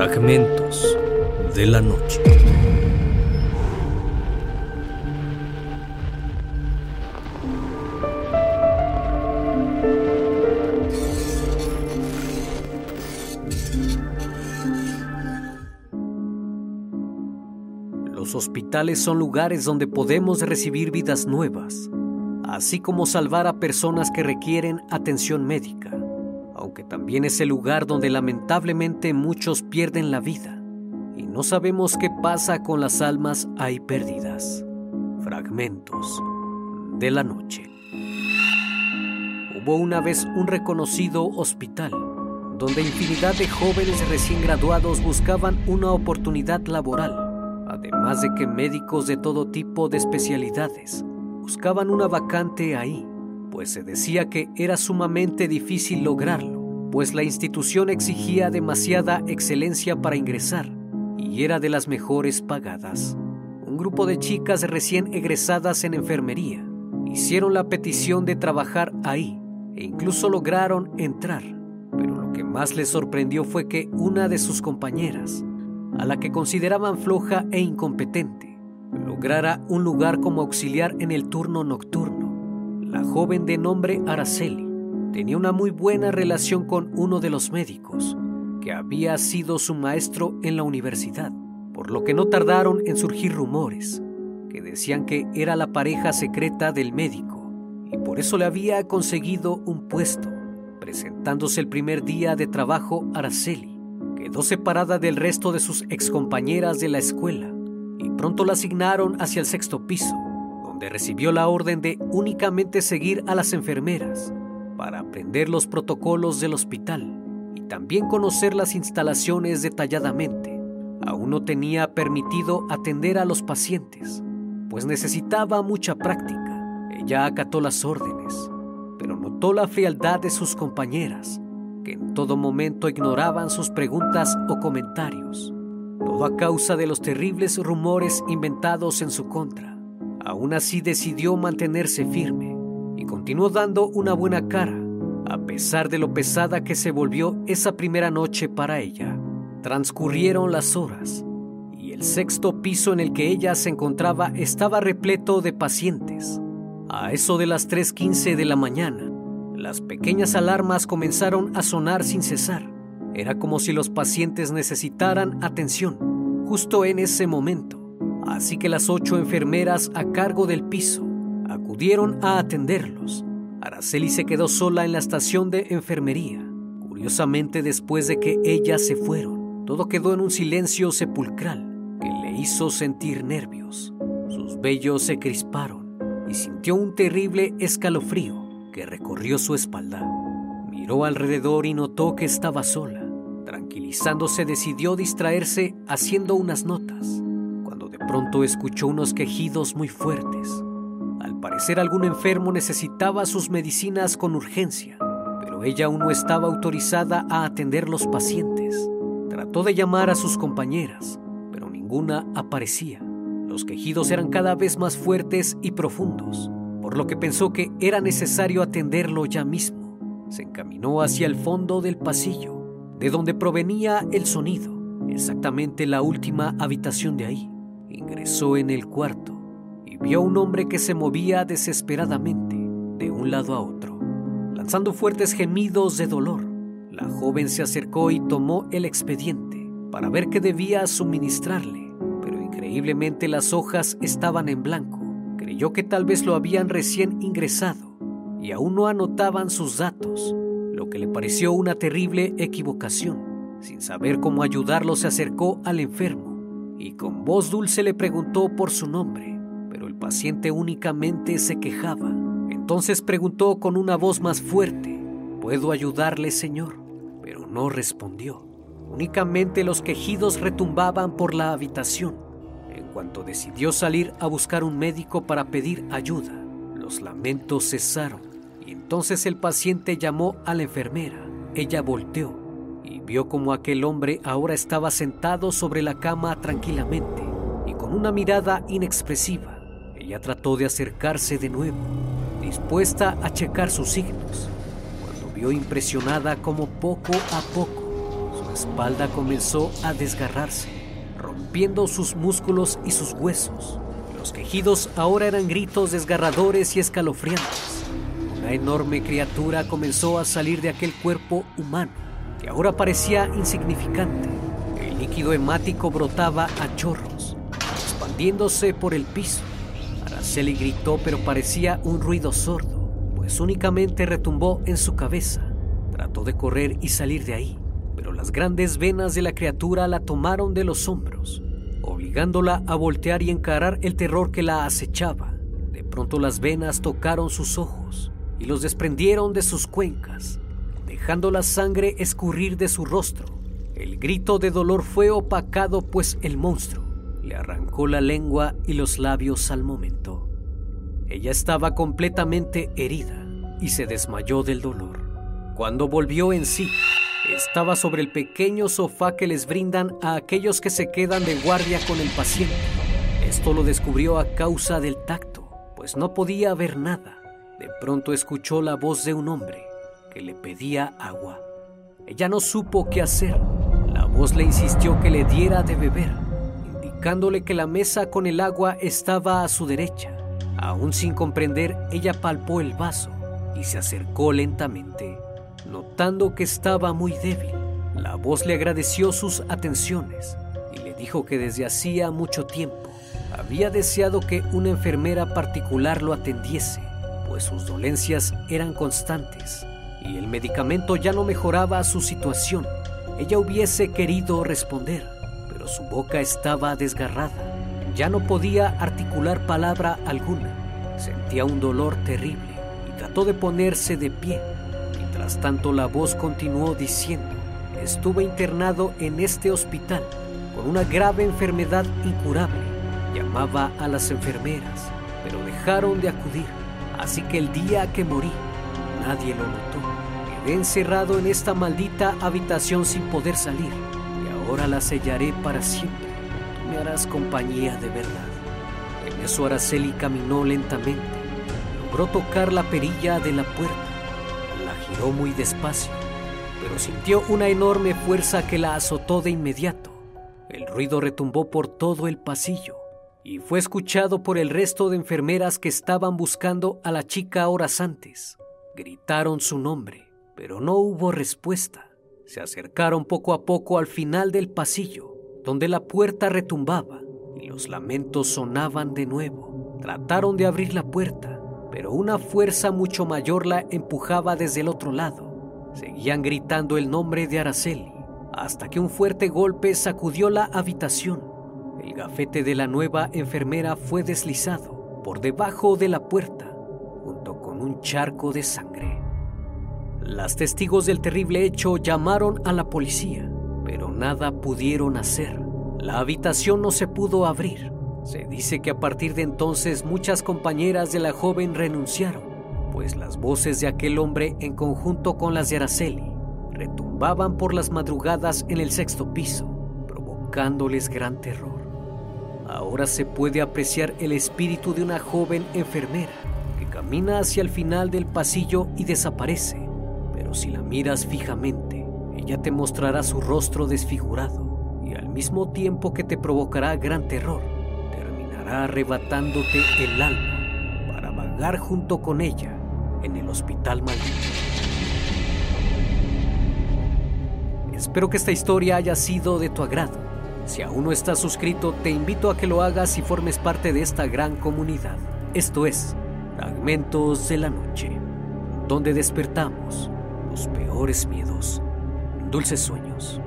Fragmentos de la noche. Los hospitales son lugares donde podemos recibir vidas nuevas, así como salvar a personas que requieren atención médica, aunque también es el lugar donde lamentablemente muchos pierden la vida y no sabemos qué pasa con las almas ahí perdidas. Fragmentos de la noche. Hubo una vez un reconocido hospital donde infinidad de jóvenes recién graduados buscaban una oportunidad laboral además de que médicos de todo tipo de especialidades buscaban una vacante ahí, pues se decía que era sumamente difícil lograrlo, pues la institución exigía demasiada excelencia para ingresar y era de las mejores pagadas. Un grupo de chicas recién egresadas en enfermería hicieron la petición de trabajar ahí e incluso lograron entrar, pero lo que más les sorprendió fue que una de sus compañeras a la que consideraban floja e incompetente, lograra un lugar como auxiliar en el turno nocturno. La joven de nombre Araceli tenía una muy buena relación con uno de los médicos, que había sido su maestro en la universidad, por lo que no tardaron en surgir rumores que decían que era la pareja secreta del médico y por eso le había conseguido un puesto. Presentándose el primer día de trabajo, Araceli quedó separada del resto de sus excompañeras de la escuela y pronto la asignaron hacia el sexto piso, donde recibió la orden de únicamente seguir a las enfermeras para aprender los protocolos del hospital y también conocer las instalaciones detalladamente. Aún no tenía permitido atender a los pacientes, pues necesitaba mucha práctica. Ella acató las órdenes, pero notó la frialdad de sus compañeras que en todo momento ignoraban sus preguntas o comentarios, todo a causa de los terribles rumores inventados en su contra. Aún así decidió mantenerse firme y continuó dando una buena cara, a pesar de lo pesada que se volvió esa primera noche para ella. Transcurrieron las horas y el sexto piso en el que ella se encontraba estaba repleto de pacientes. A eso de las 3.15 de la mañana, las pequeñas alarmas comenzaron a sonar sin cesar. Era como si los pacientes necesitaran atención justo en ese momento. Así que las ocho enfermeras a cargo del piso a atenderlos. Araceli se quedó sola en la estación de enfermería. Curiosamente, después de que ellas se fueron, todo quedó en un silencio sepulcral que le hizo sentir nervios. Sus vellos se crisparon y sintió un terrible escalofrío que recorrió su espalda. Miró alrededor y notó que estaba sola. Tranquilizándose decidió distraerse haciendo unas notas, cuando de pronto escuchó unos quejidos muy fuertes. Al parecer algún enfermo necesitaba sus medicinas con urgencia, pero ella aún no estaba autorizada a atender los pacientes. Trató de llamar a sus compañeras, pero ninguna aparecía. Los quejidos eran cada vez más fuertes y profundos por lo que pensó que era necesario atenderlo ya mismo. Se encaminó hacia el fondo del pasillo, de donde provenía el sonido, exactamente la última habitación de ahí. Ingresó en el cuarto vio un hombre que se movía desesperadamente de un lado a otro, lanzando fuertes gemidos de dolor. La joven se acercó y tomó el expediente para ver qué debía suministrarle, pero increíblemente las hojas estaban en blanco creyó que tal vez lo habían recién ingresado y aún no anotaban sus datos, lo que le pareció una terrible equivocación. Sin saber cómo ayudarlo, se acercó al enfermo y con voz dulce le preguntó por su nombre, paciente únicamente se quejaba. Entonces preguntó con una voz más fuerte, ¿puedo ayudarle, señor? Pero no respondió. Únicamente los quejidos retumbaban por la habitación cuanto decidió salir a buscar un médico para pedir ayuda, los lamentos cesaron y entonces el paciente llamó a la enfermera. Ella volteó y vio como aquel hombre ahora estaba sentado sobre la cama tranquilamente y con una mirada inexpresiva. Ella trató de acercarse de nuevo, dispuesta a checar sus signos, cuando vio impresionada como poco a poco su espalda comenzó a desgarrarse, rompiendo sus músculos y sus huesos. Los quejidos ahora eran gritos desgarradores y escalofriantes. Una enorme criatura comenzó a salir de aquel cuerpo humano, que ahora parecía insignificante. El líquido hemático brotaba a chorros, expandiéndose por el piso. Araceli gritó, pero parecía un ruido sordo, pues únicamente retumbó en su cabeza. Trató de correr y salir de ahí, pero las grandes venas de la criatura la tomaron de los hombros obligándola a voltear y encarar el terror que la acechaba. De pronto las venas tocaron sus ojos y los desprendieron de sus cuencas, dejando la sangre escurrir de su rostro. El grito de dolor fue opacado pues el monstruo le arrancó la lengua y los labios al momento. Ella estaba completamente herida y se desmayó del dolor. Cuando volvió en sí, estaba sobre el pequeño sofá que les brindan a aquellos que se quedan de guardia con el paciente. Esto lo descubrió a causa del tacto, pues no podía ver nada. De pronto escuchó la voz de un hombre que le pedía agua. Ella no supo qué hacer. La voz le insistió que le diera de beber, indicándole que la mesa con el agua estaba a su derecha. Aún sin comprender, ella palpó el vaso y se acercó lentamente. Notando que estaba muy débil, la voz le agradeció sus atenciones y le dijo que desde hacía mucho tiempo había deseado que una enfermera particular lo atendiese, pues sus dolencias eran constantes y el medicamento ya no mejoraba su situación. Ella hubiese querido responder, su boca estaba desgarrada. Ya no podía articular palabra alguna. Sentía un dolor terrible y trató de ponerse de pie Mientras tanto, la voz continuó diciendo, estuve internado en este hospital con una grave enfermedad incurable. Llamaba a las enfermeras, pero dejaron de acudir. Así que el día que morí, nadie lo notó. Quedé encerrado en esta maldita habitación sin poder salir. Ahora la sellaré para siempre. Tú me harás compañía de verdad. En eso Araceli caminó lentamente. Logró tocar la perilla de la puerta giró muy despacio, pero sintió una enorme fuerza que la azotó de inmediato. El ruido retumbó por todo el pasillo y fue escuchado por el resto de enfermeras que estaban buscando a la chica horas antes. Gritaron su nombre, pero no hubo respuesta. Se acercaron poco a poco al final del pasillo, donde la puerta retumbaba y los lamentos sonaban de nuevo. Trataron de abrir la puerta, pero una fuerza mucho mayor la empujaba desde el otro lado. Seguían gritando el nombre de Araceli, hasta que un fuerte golpe sacudió la habitación. El gafete de la nueva enfermera fue deslizado por debajo de la puerta, junto con un charco de sangre. Las testigos del terrible hecho llamaron a la policía, pero nada pudieron hacer. La habitación no se pudo abrir se dice que a partir de entonces muchas compañeras de la joven renunciaron, pues las voces de aquel hombre en conjunto con las de Araceli retumbaban por las madrugadas en el sexto piso, provocándoles gran terror. Ahora se puede apreciar el espíritu de una joven enfermera que camina hacia el final del pasillo y desaparece, si la miras fijamente, ella te mostrará su rostro desfigurado y al mismo tiempo que te provocará gran terror arrebatándote el alma para vagar junto con ella en el hospital maldito. Espero que esta historia haya sido de tu agrado. Si aún no estás suscrito, te invito a que lo hagas y formes parte de esta gran comunidad. Esto es Fragmentos de la Noche, donde despertamos los peores miedos. Dulces sueños.